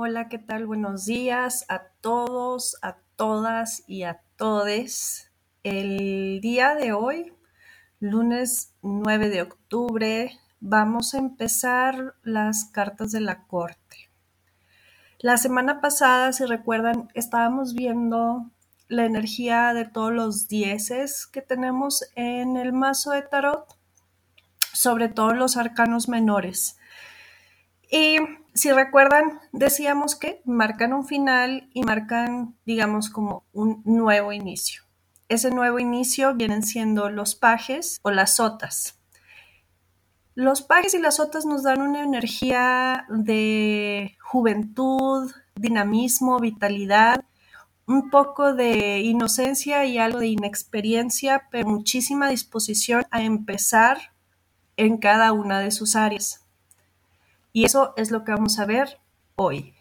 Hola, ¿qué tal? Buenos días a todos, a todas y a todes. El día de hoy, lunes 9 de octubre, vamos a empezar las cartas de la corte. La semana pasada, si recuerdan, estábamos viendo la energía de todos los dieces que tenemos en el mazo de tarot, sobre todo los arcanos menores. Y si recuerdan, decíamos que marcan un final y marcan, digamos, como un nuevo inicio. Ese nuevo inicio vienen siendo los pajes o las sotas. Los pajes y las sotas nos dan una energía de juventud, dinamismo, vitalidad, un poco de inocencia y algo de inexperiencia, pero muchísima disposición a empezar en cada una de sus áreas. Y eso es lo que vamos a ver hoy.